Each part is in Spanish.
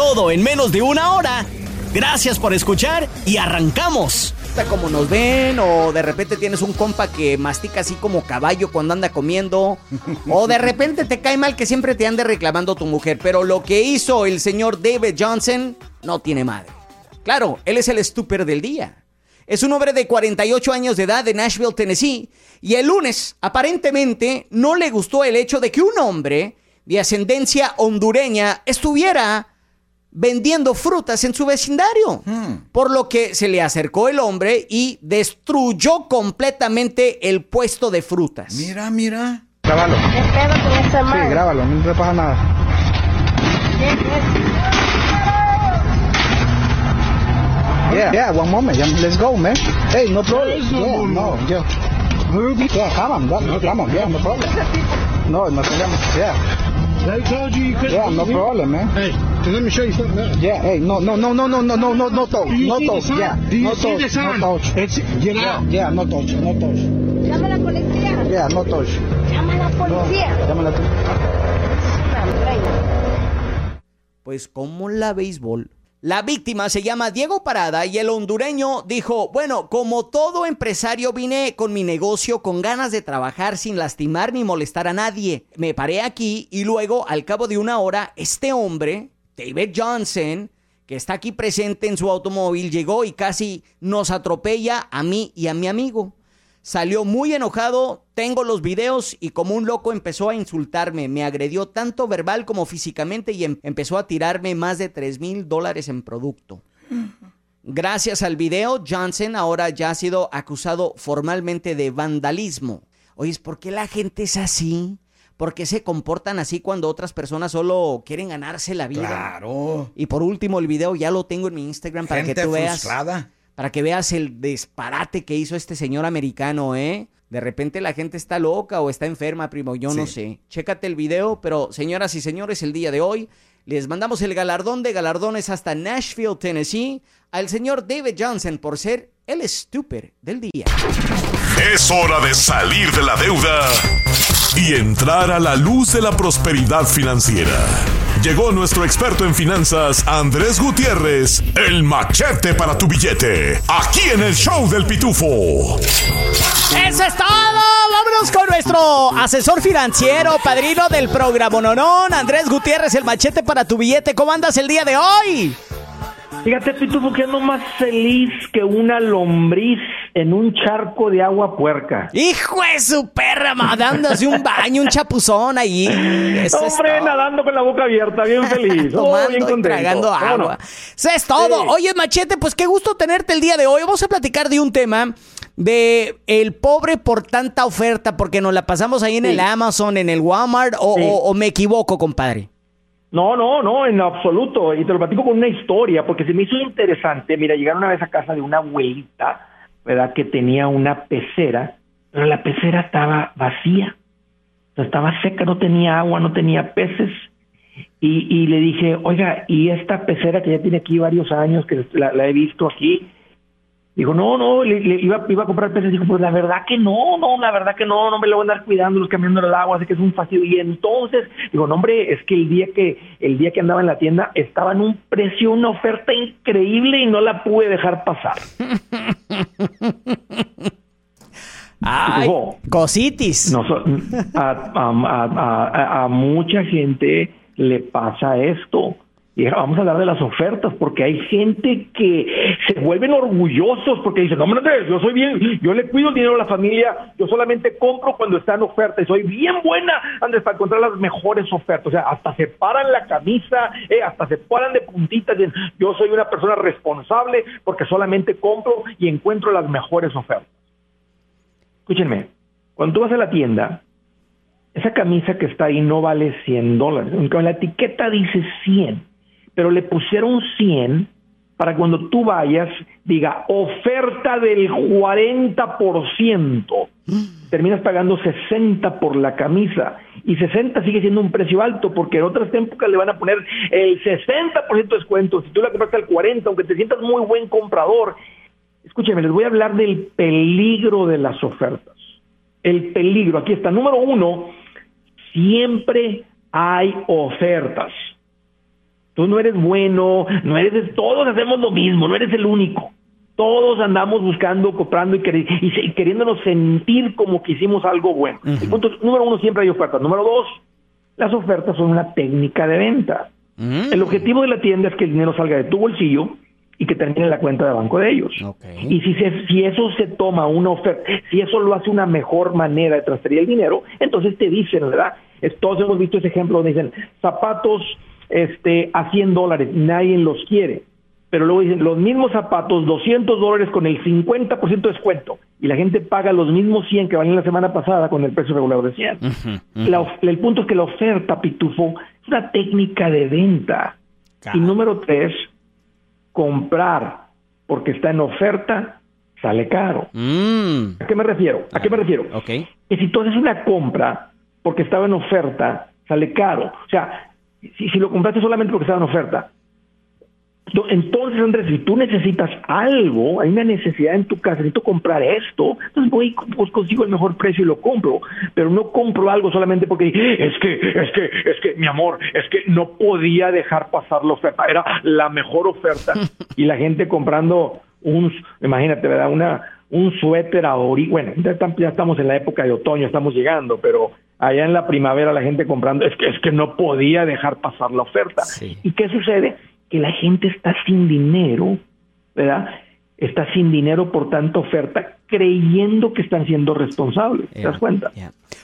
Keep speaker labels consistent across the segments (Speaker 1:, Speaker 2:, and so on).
Speaker 1: Todo en menos de una hora. Gracias por escuchar y arrancamos.
Speaker 2: Como nos ven, o de repente tienes un compa que mastica así como caballo cuando anda comiendo, o de repente te cae mal que siempre te ande reclamando tu mujer. Pero lo que hizo el señor David Johnson no tiene madre. Claro, él es el estúper del día. Es un hombre de 48 años de edad de Nashville, Tennessee, y el lunes aparentemente no le gustó el hecho de que un hombre de ascendencia hondureña estuviera vendiendo frutas en su vecindario. Por lo que se le acercó el hombre y destruyó completamente el puesto de frutas.
Speaker 3: Mira, mira.
Speaker 4: Grábalo. Sí, grábalo, no te pasa nada. Yeah, yeah, one moment. Yeah, let's go, man. Hey, no problem. Yeah, no, yeah. Yeah, come on, no, come on, yeah, no problem. No, no problem. Yeah.
Speaker 5: They told you you couldn't.
Speaker 4: Yeah, no problem, man.
Speaker 5: Hey, let me show you something else.
Speaker 4: Yeah, hey, no, no, no, no, no, no, no, no, no touch,
Speaker 5: Do you
Speaker 4: no
Speaker 5: see the
Speaker 4: touch,
Speaker 5: sign?
Speaker 4: yeah,
Speaker 5: Do you
Speaker 4: no
Speaker 5: see
Speaker 4: touch,
Speaker 5: the sign?
Speaker 4: no touch.
Speaker 5: It's get
Speaker 4: Yeah,
Speaker 5: out.
Speaker 4: yeah, no touch, no touch.
Speaker 6: Llama a la policía.
Speaker 4: Yeah, no touch.
Speaker 6: Llama a la
Speaker 4: No,
Speaker 6: policía.
Speaker 4: llámala tú.
Speaker 2: Pues como la béisbol. La víctima se llama Diego Parada y el hondureño dijo, bueno, como todo empresario vine con mi negocio con ganas de trabajar sin lastimar ni molestar a nadie. Me paré aquí y luego, al cabo de una hora, este hombre, David Johnson, que está aquí presente en su automóvil, llegó y casi nos atropella a mí y a mi amigo. Salió muy enojado, tengo los videos y como un loco empezó a insultarme. Me agredió tanto verbal como físicamente y em- empezó a tirarme más de 3 mil dólares en producto. Gracias al video, Johnson ahora ya ha sido acusado formalmente de vandalismo. Oye, ¿por qué la gente es así? ¿Por qué se comportan así cuando otras personas solo quieren ganarse la vida?
Speaker 3: Claro.
Speaker 2: Y por último, el video ya lo tengo en mi Instagram para
Speaker 3: Gente
Speaker 2: que tú veas
Speaker 3: frustrada.
Speaker 2: para que veas el disparate que hizo este señor americano, ¿eh? De repente la gente está loca o está enferma, primo, yo no sé. Chécate el video, pero señoras y señores, el día de hoy les mandamos el galardón de galardones hasta Nashville, Tennessee, al señor David Johnson por ser el estúpido del día.
Speaker 7: Es hora de salir de la deuda y entrar a la luz de la prosperidad financiera. Llegó nuestro experto en finanzas, Andrés Gutiérrez, el machete para tu billete, aquí en el show del pitufo.
Speaker 2: Eso es todo. Vámonos con nuestro asesor financiero, padrino del programa Nonón, Andrés Gutiérrez, el machete para tu billete. ¿Cómo andas el día de hoy?
Speaker 8: Fíjate, Pitufo, que ando más feliz que una lombriz en un charco de agua puerca.
Speaker 2: Hijo de su perra, dándose un baño, un chapuzón ahí. Eso es
Speaker 8: Hombre, nadando con la boca abierta, bien feliz. Oh,
Speaker 2: Tomando
Speaker 8: bien contento.
Speaker 2: tragando agua. Eso es todo.
Speaker 8: Sí.
Speaker 2: Oye, Machete, pues qué gusto tenerte el día de hoy. Vamos a platicar de un tema de el pobre por tanta oferta, porque nos la pasamos ahí en
Speaker 8: Sí.
Speaker 2: el Amazon, en el Walmart, o,
Speaker 8: Sí.
Speaker 2: o- o me equivoco, compadre.
Speaker 8: No, no, no, en absoluto. Y te lo platico con una historia, porque se me hizo interesante. Mira, llegaron una vez a casa de una abuelita, ¿verdad? Que tenía una pecera, pero la pecera estaba vacía. O sea, estaba seca, no tenía agua, no tenía peces. Y, y le dije, oiga, ¿y esta pecera que ya tiene aquí varios años, que la, la he visto aquí? Dijo, no, no, le, le iba, iba a comprar peces. Dijo, pues la verdad que no, no, la verdad que no, no me lo voy a andar cuidando, cambiando el agua, así que es un fastidio. Y entonces, digo, no, hombre, es que el día que, el día que andaba en la tienda estaba en un precio, una oferta increíble y no la pude dejar pasar.
Speaker 2: Ay, cositis.
Speaker 8: No, so- a, a- a- a- a mucha gente le pasa esto. Y vamos a hablar de las ofertas, porque hay gente que se vuelven orgullosos porque dicen, no, hombre, yo soy bien, yo le cuido el dinero a la familia, yo solamente compro cuando está en oferta y soy bien buena antes para encontrar las mejores ofertas. O sea, hasta se paran la camisa, eh, hasta se paran de puntitas. dicen, yo soy una persona responsable porque solamente compro y encuentro las mejores ofertas. Escúchenme, cuando tú vas a la tienda, esa camisa que está ahí no vale 100 dólares, aunque la etiqueta dice 100, pero le pusieron 100 para cuando tú vayas, diga oferta del 40%, terminas pagando 60 por la camisa y 60 sigue siendo un precio alto porque en otras épocas le van a poner el 60% de descuento, si tú la compraste al 40, aunque te sientas muy buen comprador. Escúcheme, les voy a hablar del peligro de las ofertas. El peligro, aquí está. Número uno, siempre hay ofertas. Tú no eres bueno, no eres, todos hacemos lo mismo, no eres el único. Todos andamos buscando, comprando y, queriéndonos sentir como que hicimos algo bueno. número uno, siempre hay ofertas. Número dos, las ofertas son una técnica de venta. Mm. El objetivo de la tienda es que el dinero salga de tu bolsillo y que termine en la cuenta de banco de ellos. Y si, si eso se toma una oferta, si eso lo hace una mejor manera de transferir el dinero, entonces te dicen, ¿verdad? Todos hemos visto ese ejemplo donde dicen zapatos este, a 100 dólares, nadie los quiere. Pero luego dicen, los mismos zapatos, 200 dólares con el 50% de descuento. Y la gente paga los mismos 100 que valían la semana pasada con el precio regular de 100. el punto es que la oferta, Pitufo, es una técnica de venta. Y número tres, comprar porque está en oferta sale caro. Mm. ¿A qué me refiero? ¿A qué me refiero?
Speaker 2: Okay.
Speaker 8: Que si tú haces una compra porque estaba en oferta, sale caro. O sea, si, si lo compraste solamente porque estaba en oferta, entonces, Andrés, si tú necesitas algo, hay una necesidad en tu casa, necesito comprar esto, entonces voy pues consigo el mejor precio y lo compro, pero no compro algo solamente porque es que, es que, es que, mi amor, es que no podía dejar pasar la oferta, era la mejor oferta y la gente comprando un, imagínate, ¿verdad? Una, un suéter ahorita, bueno, ya estamos en la época de otoño, estamos llegando, pero allá en la primavera la gente comprando, es que, es que no podía dejar pasar la oferta. ¿Y qué sucede? Que la gente está sin dinero, ¿verdad? Está sin dinero por tanta oferta, creyendo que están siendo responsables. ¿Te das cuenta?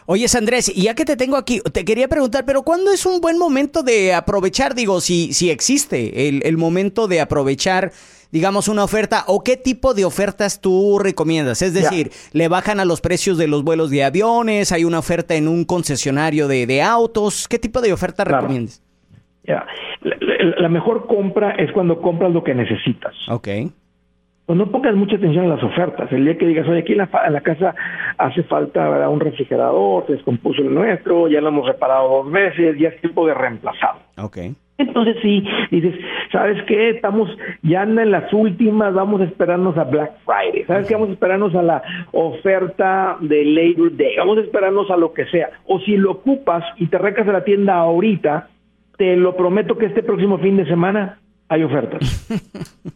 Speaker 2: Oye, Andrés, y ya que te tengo aquí, te quería preguntar, pero ¿cuándo es un buen momento de aprovechar? Digo, si, si existe el, el momento de aprovechar digamos, una oferta o qué tipo de ofertas tú recomiendas? Es decir, ¿le bajan a los precios de los vuelos de aviones? ¿Hay una oferta en un concesionario de, autos? ¿Qué tipo de oferta recomiendas?
Speaker 8: La, mejor compra es cuando compras lo que necesitas.
Speaker 2: Ok.
Speaker 8: Pues no pongas mucha atención a las ofertas. El día que digas, oye, aquí en la, casa hace falta un refrigerador, se descompuso el nuestro, ya lo hemos reparado dos veces, ya es tiempo de reemplazarlo.
Speaker 2: Ok.
Speaker 8: Entonces sí, dices, ¿sabes qué? Estamos ya en las últimas, vamos a esperarnos a Black Friday, ¿sabes qué? Vamos a esperarnos a la oferta de Labor Day, vamos a esperarnos a lo que sea. O si lo ocupas y te recas a la tienda ahorita, te lo prometo que este próximo fin de semana hay ofertas.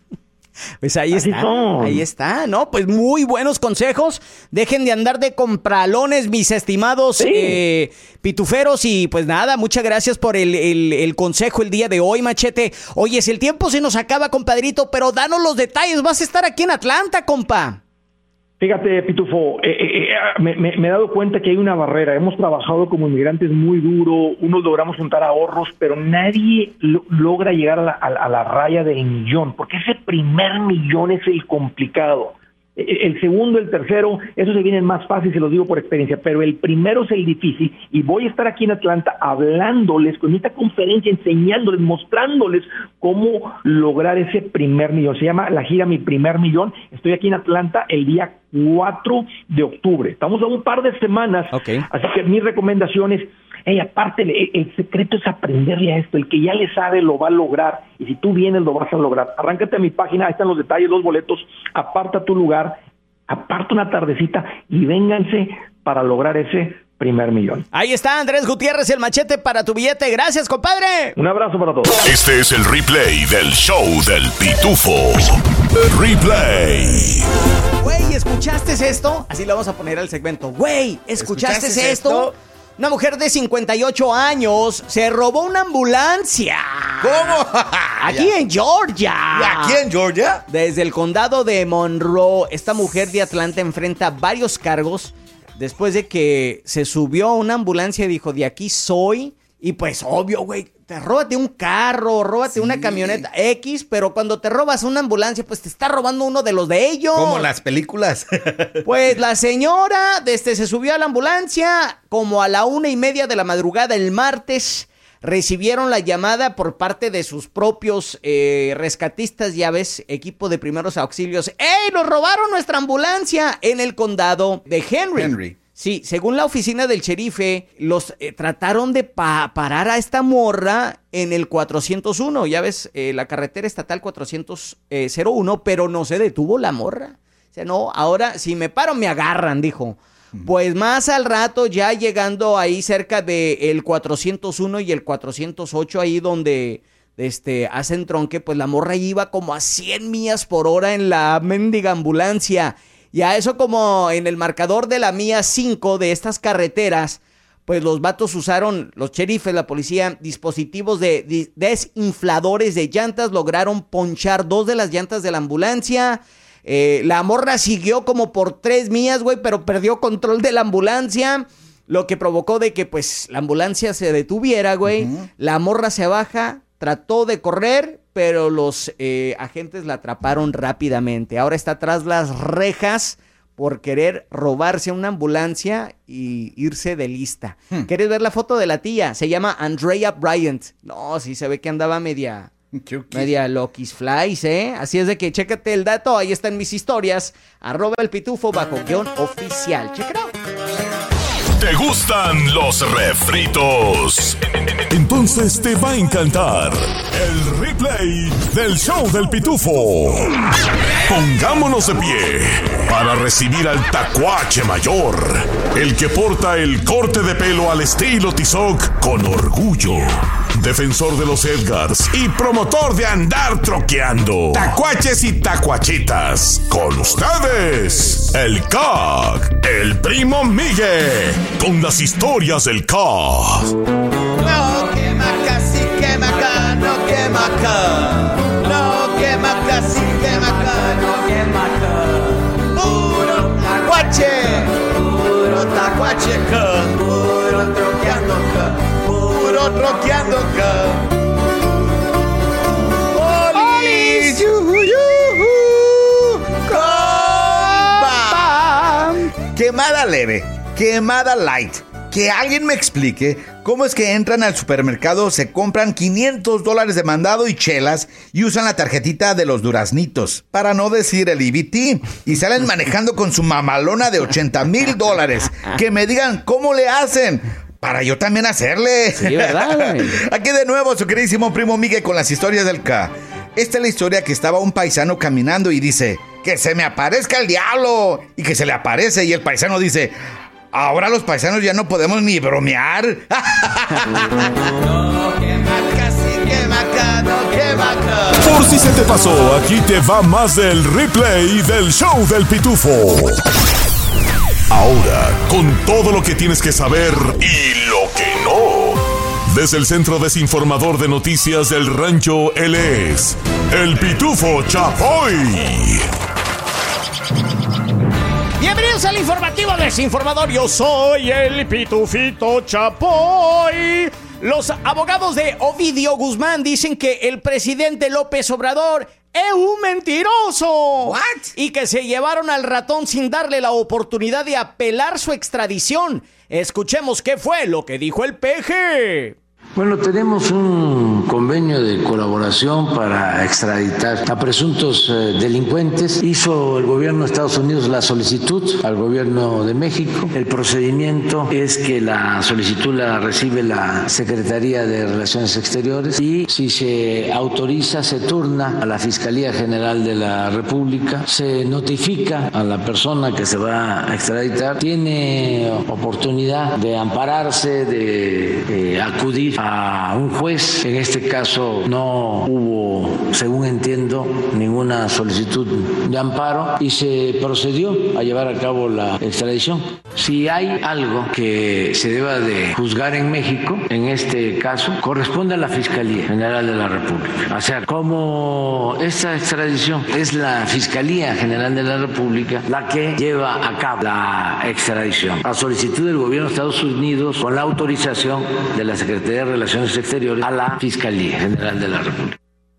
Speaker 2: Pues ahí está, ahí está, ¿no? Pues muy buenos consejos. Dejen de andar de compralones, mis estimados eh, pituferos. Y pues nada, muchas gracias por el, el, consejo el día de hoy, Machete. Oye, si el tiempo se nos acaba, compadrito, pero danos los detalles. Vas a estar aquí en Atlanta, compa.
Speaker 8: Fíjate, Pitufo, eh, eh, eh, me, he dado cuenta que hay una barrera. Hemos trabajado como inmigrantes muy duro, unos logramos juntar ahorros, pero nadie logra llegar a la, a la raya del millón, porque ese primer millón es el complicado. E, el segundo, el tercero, eso se viene más fácil, se los digo por experiencia, pero el primero es el difícil y voy a estar aquí en Atlanta hablándoles con esta conferencia, enseñándoles, mostrándoles cómo lograr ese primer millón. Se llama la gira Mi Primer Millón. Estoy aquí en Atlanta el día 4 de octubre. Estamos a un par de semanas, así que mi recomendación es Hey, aparte, el, secreto es aprenderle a esto. El que ya le sabe lo va a lograr. Y si tú vienes, lo vas a lograr. Arráncate a mi página, ahí están los detalles, los boletos. Aparta tu lugar, aparta una tardecita y vénganse para lograr ese primer millón.
Speaker 2: Ahí está Andrés Gutiérrez, el machete para tu billete. Gracias, compadre.
Speaker 8: Un abrazo para todos.
Speaker 7: Este es el replay del show del pitufo. Replay.
Speaker 2: Güey, ¿escuchaste esto? Así lo vamos a poner al segmento. Güey, ¿escuchaste, esto? Una mujer de 58 años se robó una ambulancia.
Speaker 3: ¿Cómo?
Speaker 2: Aquí en Georgia.
Speaker 3: ¿Aquí en Georgia?
Speaker 2: Desde el condado de Monroe, esta mujer de Atlanta enfrenta varios cargos después de que se subió a una ambulancia y dijo, de aquí soy. Y pues obvio, güey, te róbate un carro, róbate una camioneta X, pero cuando te robas una ambulancia, pues te está robando uno de los de ellos.
Speaker 3: Como las películas.
Speaker 2: pues la señora desde se subió a la ambulancia como a la una y media de la madrugada el martes recibieron la llamada por parte de sus propios eh, rescatistas, ya ves, equipo de primeros auxilios. ¡Ey, nos robaron nuestra ambulancia! En el condado de Henry.
Speaker 3: Henry.
Speaker 2: Sí, según la oficina del sherife, los eh, trataron de pa- parar a esta morra en el 401, ya ves, eh, la carretera estatal 401, pero no se detuvo la morra. O sea, no, ahora si me paro me agarran, dijo. Pues más al rato, ya llegando ahí cerca del 401 y el 408, ahí donde este, hacen tronque, pues la morra iba como a 100 millas por hora en la mendiga ambulancia. Y a eso como en el marcador de la mía 5 de estas carreteras, pues los vatos usaron, los sheriffes, la policía, dispositivos de desinfladores de llantas, lograron ponchar dos de las llantas de la ambulancia. Eh, la morra siguió como por tres millas, güey, pero perdió control de la ambulancia. Lo que provocó de que pues la ambulancia se detuviera, güey. La morra se baja, trató de correr, pero los eh, agentes la atraparon rápidamente. Ahora está tras las rejas por querer robarse una ambulancia y irse de lista. ¿Quieres ver la foto de la tía? Se llama Andrea Bryant. No, sí se ve que andaba media... Media Loki's Flies, ¿eh? Así es de que chécate el dato, ahí están mis historias. Arroba el pitufo bajo guion oficial. Out.
Speaker 7: ¿Te gustan los refritos? Entonces te va a encantar el replay del show del pitufo. Pongámonos de pie para recibir al tacuache mayor, el que porta el corte de pelo al estilo Tizoc con orgullo. Defensor de los Edgars y promotor de andar troqueando. Tacuaches y tacuachitas. Con ustedes, el CAC, el primo Miguel, con las historias del CAC.
Speaker 3: No quema casi quema acá, no quema acá. No quema casi quema no quema acá. Puro tacuache, puro tacuache puro troqueando troqueando acá. Quemada leve, quemada light. Que alguien me explique cómo es que entran al supermercado, se compran 500 dólares de mandado y chelas y usan la tarjetita de los duraznitos, para no decir el EBT, y salen manejando con su mamalona de 80 mil dólares. Que me digan cómo le hacen. Para yo también hacerle.
Speaker 2: Sí, ¿verdad, güey?
Speaker 3: Aquí de nuevo su queridísimo primo Miguel con las historias del K. Esta es la historia que estaba un paisano caminando y dice, que se me aparezca el diablo. Y que se le aparece y el paisano dice, ahora los paisanos ya no podemos ni bromear. no quema casi quema acá, no quema acá.
Speaker 7: Por si se te pasó, aquí te va más del replay del show del pitufo. Ahora, con todo lo que tienes que saber y lo que no. Desde el Centro Desinformador de Noticias del Rancho, él es el pitufo Chapoy.
Speaker 1: Bienvenidos al informativo desinformador. Yo soy el Pitufito Chapoy. Los abogados de Ovidio Guzmán dicen que el presidente López Obrador es un mentiroso.
Speaker 3: What?
Speaker 1: Y que se llevaron al ratón sin darle la oportunidad de apelar su extradición. Escuchemos qué fue lo que dijo el peje.
Speaker 9: Bueno, tenemos un convenio de colaboración para extraditar a presuntos eh, delincuentes. Hizo el gobierno de Estados Unidos la solicitud al gobierno de México. El procedimiento es que la solicitud la recibe la Secretaría de Relaciones Exteriores y si se autoriza, se turna a la Fiscalía General de la República, se notifica a la persona que se va a extraditar, tiene oportunidad de ampararse, de eh, acudir a un juez. En este caso no hubo, según entiendo, ninguna solicitud de amparo y se procedió a llevar a cabo la extradición. Si hay algo que se deba de juzgar en México, en este caso, corresponde a la Fiscalía General de la República. O sea, como esta extradición es la Fiscalía General de la República la que lleva a cabo la extradición. A solicitud del gobierno de Estados Unidos, con la autorización de la Secretaría Relaciones Exteriores a la Fiscalía General de la República.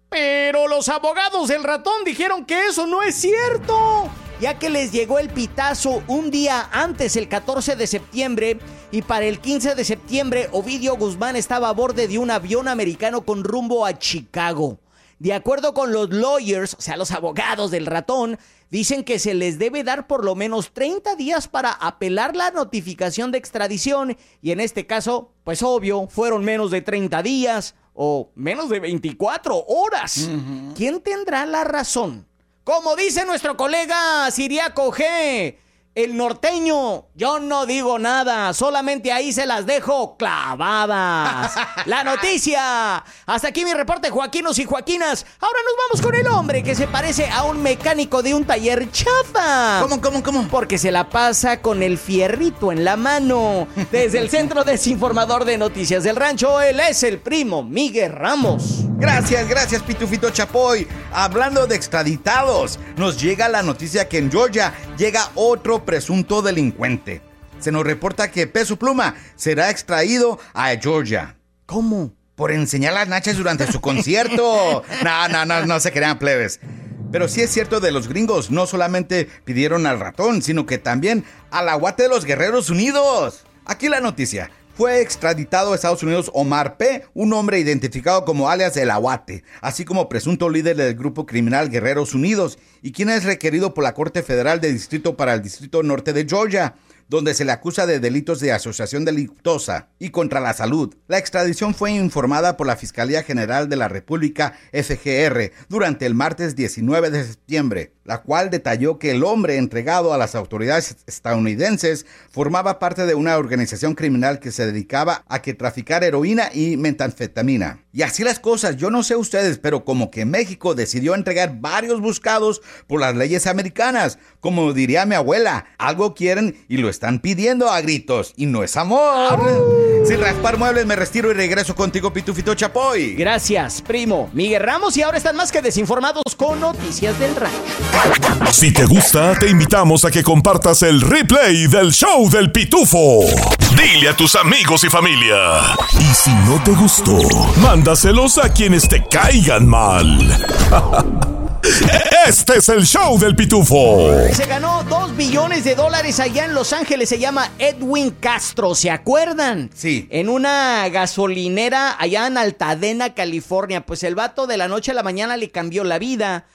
Speaker 1: Pero los abogados del ratón dijeron que eso no es cierto.
Speaker 2: ya que les llegó el pitazo un día antes, el 14 de septiembre, Y para el 15 de septiembre, Ovidio Guzmán estaba a borde de un avión americano con rumbo a Chicago. De acuerdo con los lawyers, o sea, los abogados del ratón, dicen que se les debe dar por lo menos 30 días para apelar la notificación de extradición y en este caso, pues obvio, fueron menos de 30 días o menos de 24 horas. ¿Quién tendrá la razón? Como dice nuestro colega Siriaco G, el norteño, yo no digo nada, solamente ahí se las dejo clavadas. La noticia. Hasta aquí mi reporte, Joaquinos y Joaquinas. Ahora nos vamos con el hombre que se parece a un mecánico de un taller chafa.
Speaker 3: ¿Cómo, cómo, cómo?
Speaker 2: Porque se la pasa con el fierrito en la mano. Desde el Centro Desinformador de Noticias del Rancho, él es el primo Miguel Ramos.
Speaker 3: Gracias, gracias, Pitufito Chapoy. Hablando de extraditados, nos llega la noticia que en Georgia llega otro presunto delincuente. Se nos reporta que Peso Pluma será extraído a Georgia.
Speaker 2: ¿Cómo?
Speaker 3: Por enseñar las nachas durante su concierto. No, no, no, no se crean plebes. Pero sí es cierto de los gringos, no solamente pidieron al ratón, sino que también al aguate de los Guerreros Unidos. Aquí la noticia. Fue extraditado a Estados Unidos Omar P., un hombre identificado como alias El Aguate, así como presunto líder del grupo criminal Guerreros Unidos, y quien es requerido por la Corte Federal de Distrito para el Distrito Norte de Georgia donde se le acusa de delitos de asociación delictosa y contra la salud. La extradición fue informada por la Fiscalía General de la República FGR durante el martes 19 de septiembre, la cual detalló que el hombre entregado a las autoridades estadounidenses formaba parte de una organización criminal que se dedicaba a que traficar heroína y metanfetamina. Y así las cosas, yo no sé ustedes, pero como que México decidió entregar varios buscados por las leyes americanas, como diría mi abuela, algo quieren y lo están pidiendo a gritos, y no es amor. Sin raspar muebles me retiro y regreso contigo, Pitufito Chapoy.
Speaker 2: Gracias, primo Miguel Ramos, y ahora están más que desinformados con noticias del rancho.
Speaker 7: Si te gusta, te invitamos a que compartas el replay del show del Pitufo. Dile a tus amigos y familia. Y si no te gustó, mándaselos a quienes te caigan mal. Este es el show del Pitufo.
Speaker 2: Se ganó 2 billones de dólares allá en Los Ángeles. Se llama Edwin Castro. ¿Se acuerdan?
Speaker 3: Sí.
Speaker 2: En una gasolinera allá en Altadena, California. Pues el vato de la noche a la mañana le cambió la vida.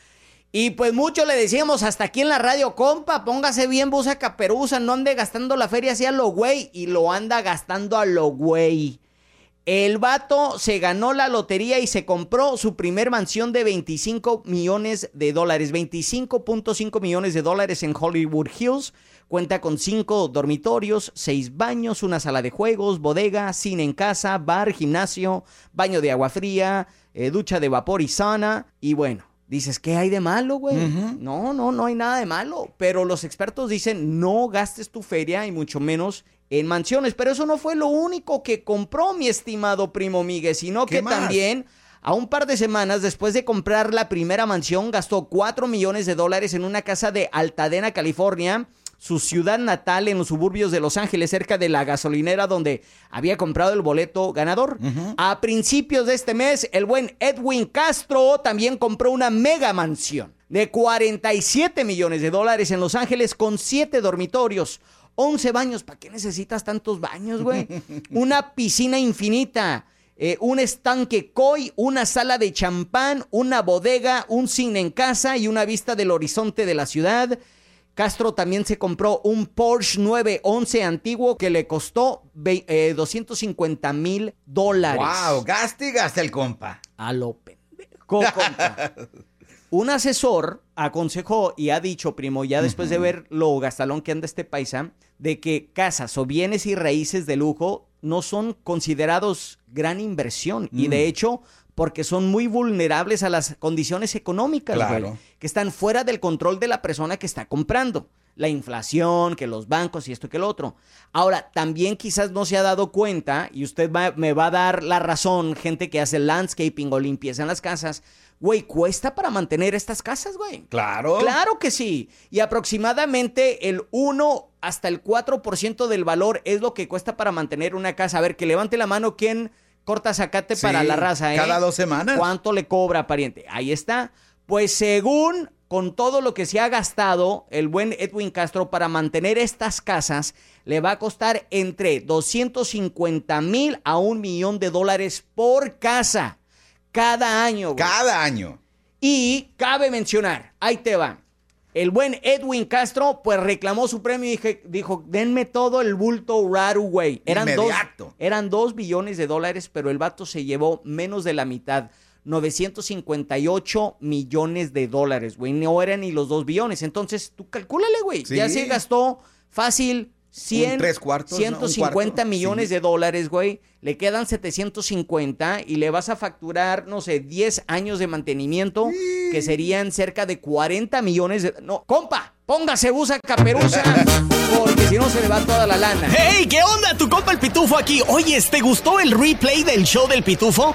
Speaker 2: Y pues mucho le decíamos hasta aquí en la radio, compa, póngase bien busa caperuza, no ande gastando la feria así a lo güey. Y lo anda gastando a lo güey. El vato se ganó la lotería y se compró su primer mansión de 25 millones de dólares, 25.5 millones de dólares en Hollywood Hills. Cuenta con cinco dormitorios, seis baños, una sala de juegos, bodega, cine en casa, bar, gimnasio, baño de agua fría, eh, ducha de vapor y sauna. Y bueno, dices, ¿qué hay de malo, güey? No, no, no hay nada de malo. Pero los expertos dicen, no gastes tu feria y mucho menos en mansiones. Pero eso no fue lo único que compró mi estimado primo Miguel, sino que
Speaker 3: más?
Speaker 2: también a un par de semanas después de comprar la primera mansión gastó 4 millones de dólares en una casa de Altadena, California, su ciudad natal en los suburbios de Los Ángeles, cerca de la gasolinera donde había comprado el boleto ganador. A principios de este mes, el buen Edwin Castro también compró una mega mansión de 47 millones de dólares en Los Ángeles con 7 dormitorios. 11 baños, ¿para qué necesitas tantos baños, güey? Una piscina infinita, eh, un estanque koi, una sala de champán, una bodega, un cine en casa y una vista del horizonte de la ciudad. Castro también se compró un Porsche 911 antiguo que le costó ve- eh, 250 mil dólares.
Speaker 3: Wow, gaste y el compa.
Speaker 2: A lo pendejo, compa. Un asesor aconsejó y ha dicho, primo, ya después de ver lo gastalón que anda este paisa, de que casas o bienes y raíces de lujo no son considerados gran inversión. Y
Speaker 3: Mm.
Speaker 2: de hecho, porque son muy vulnerables a las condiciones económicas, güey,
Speaker 3: Claro.
Speaker 2: que están fuera del control de la persona que está comprando. La inflación, que los bancos y esto que el otro. Ahora, también quizás no se ha dado cuenta, y usted va- me va a dar la razón, gente que hace landscaping o limpieza en las casas, güey, cuesta para mantener estas casas, güey.
Speaker 3: Claro.
Speaker 2: Claro que sí. Y aproximadamente el 1 hasta el 4% del valor es lo que cuesta para mantener una casa. A ver, que levante la mano quien corta zacate
Speaker 3: Sí,
Speaker 2: para la raza, ¿eh?
Speaker 3: cada dos semanas.
Speaker 2: ¿Cuánto le cobra, pariente? Ahí está. Pues según con todo lo que se ha gastado el buen Edwin Castro para mantener estas casas, le va a costar entre 250 mil a un millón de dólares por casa cada año. güey.
Speaker 3: Cada año.
Speaker 2: Y cabe mencionar, ahí te va. El buen Edwin Castro, pues reclamó su premio y dijo, denme todo el bulto raro, güey. Eran dos, eran dos billones de dólares, pero el vato se llevó menos de la mitad. 958 millones de dólares, güey. No eran ni los dos billones. Entonces, tú calcúlale, güey.
Speaker 3: Sí.
Speaker 2: Ya se gastó fácil 100,
Speaker 3: Un tres cuartos, ¿no? Un
Speaker 2: 150
Speaker 3: cuarto.
Speaker 2: millones
Speaker 3: Sí.
Speaker 2: de dólares, güey. Le quedan 750 y le vas a facturar, no sé, 10 años de mantenimiento, que serían cerca de 40 millones de... No, compa, póngase busa caperuza, porque si no se le va toda la lana.
Speaker 1: ¡Hey! ¿Qué onda? Tu compa el Pitufo aquí. Oyes, ¿te gustó el replay del show del Pitufo?